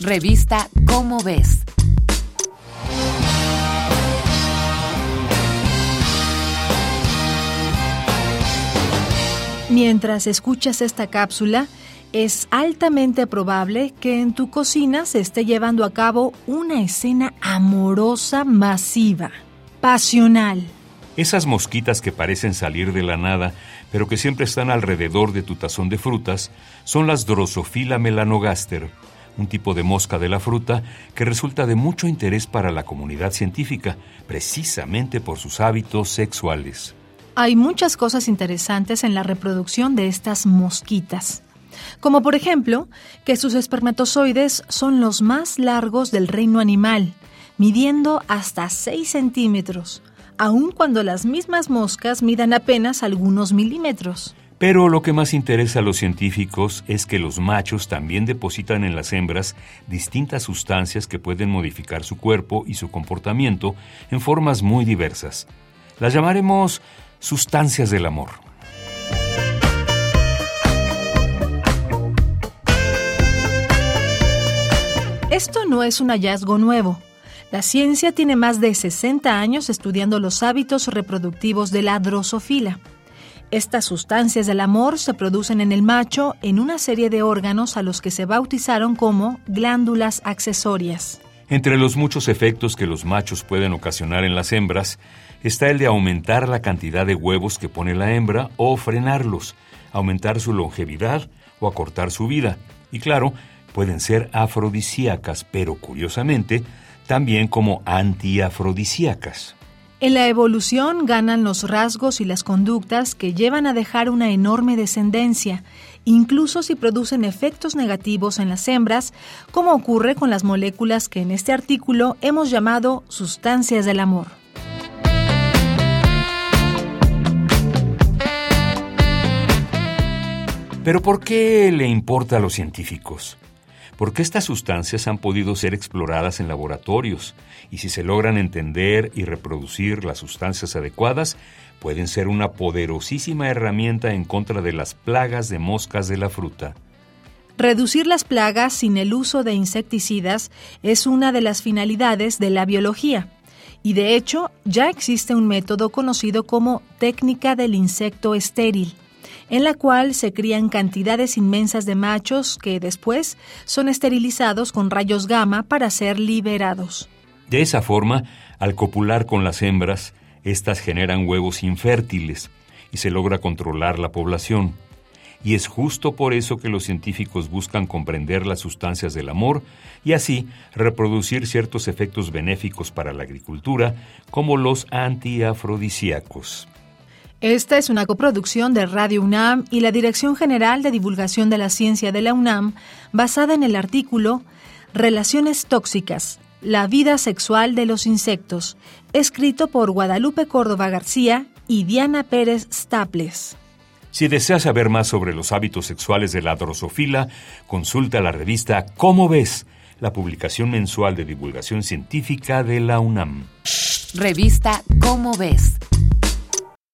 Revista Cómo ves. Mientras escuchas esta cápsula, es altamente probable que en tu cocina se esté llevando a cabo una escena amorosa masiva, pasional. Esas mosquitas que parecen salir de la nada, pero que siempre están alrededor de tu tazón de frutas, son las Drosophila melanogaster, un tipo de mosca de la fruta que resulta de mucho interés para la comunidad científica, precisamente por sus hábitos sexuales. Hay muchas cosas interesantes en la reproducción de estas mosquitas como por ejemplo que sus espermatozoides son los más largos del reino animal, midiendo hasta 6 centímetros, aun cuando las mismas moscas midan apenas algunos milímetros. Pero lo que más interesa a los científicos es que los machos también depositan en las hembras distintas sustancias que pueden modificar su cuerpo y su comportamiento en formas muy diversas. Las llamaremos sustancias del amor. Esto no es un hallazgo nuevo. La ciencia tiene más de 60 años estudiando los hábitos reproductivos de la drosofila. Estas sustancias del amor se producen en el macho en una serie de órganos a los que se bautizaron como glándulas accesorias. Entre los muchos efectos que los machos pueden ocasionar en las hembras está el de aumentar la cantidad de huevos que pone la hembra o frenarlos, aumentar su longevidad o acortar su vida. Y claro, pueden ser afrodisíacas, pero curiosamente, también como antiafrodisíacas. En la evolución ganan los rasgos y las conductas que llevan a dejar una enorme descendencia, incluso si producen efectos negativos en las hembras, como ocurre con las moléculas que en este artículo hemos llamado sustancias del amor. Pero ¿por qué le importa a los científicos? Porque estas sustancias han podido ser exploradas en laboratorios y si se logran entender y reproducir las sustancias adecuadas, pueden ser una poderosísima herramienta en contra de las plagas de moscas de la fruta. Reducir las plagas sin el uso de insecticidas es una de las finalidades de la biología. Y de hecho, ya existe un método conocido como técnica del insecto estéril en la cual se crían cantidades inmensas de machos que después son esterilizados con rayos gamma para ser liberados. De esa forma, al copular con las hembras, éstas generan huevos infértiles y se logra controlar la población. Y es justo por eso que los científicos buscan comprender las sustancias del amor y así reproducir ciertos efectos benéficos para la agricultura, como los antiafrodisíacos. Esta es una coproducción de Radio UNAM y la Dirección General de Divulgación de la Ciencia de la UNAM, basada en el artículo Relaciones tóxicas, la vida sexual de los insectos, escrito por Guadalupe Córdoba García y Diana Pérez Staples. Si deseas saber más sobre los hábitos sexuales de la drosofila, consulta la revista Cómo ves, la publicación mensual de divulgación científica de la UNAM. Revista Cómo ves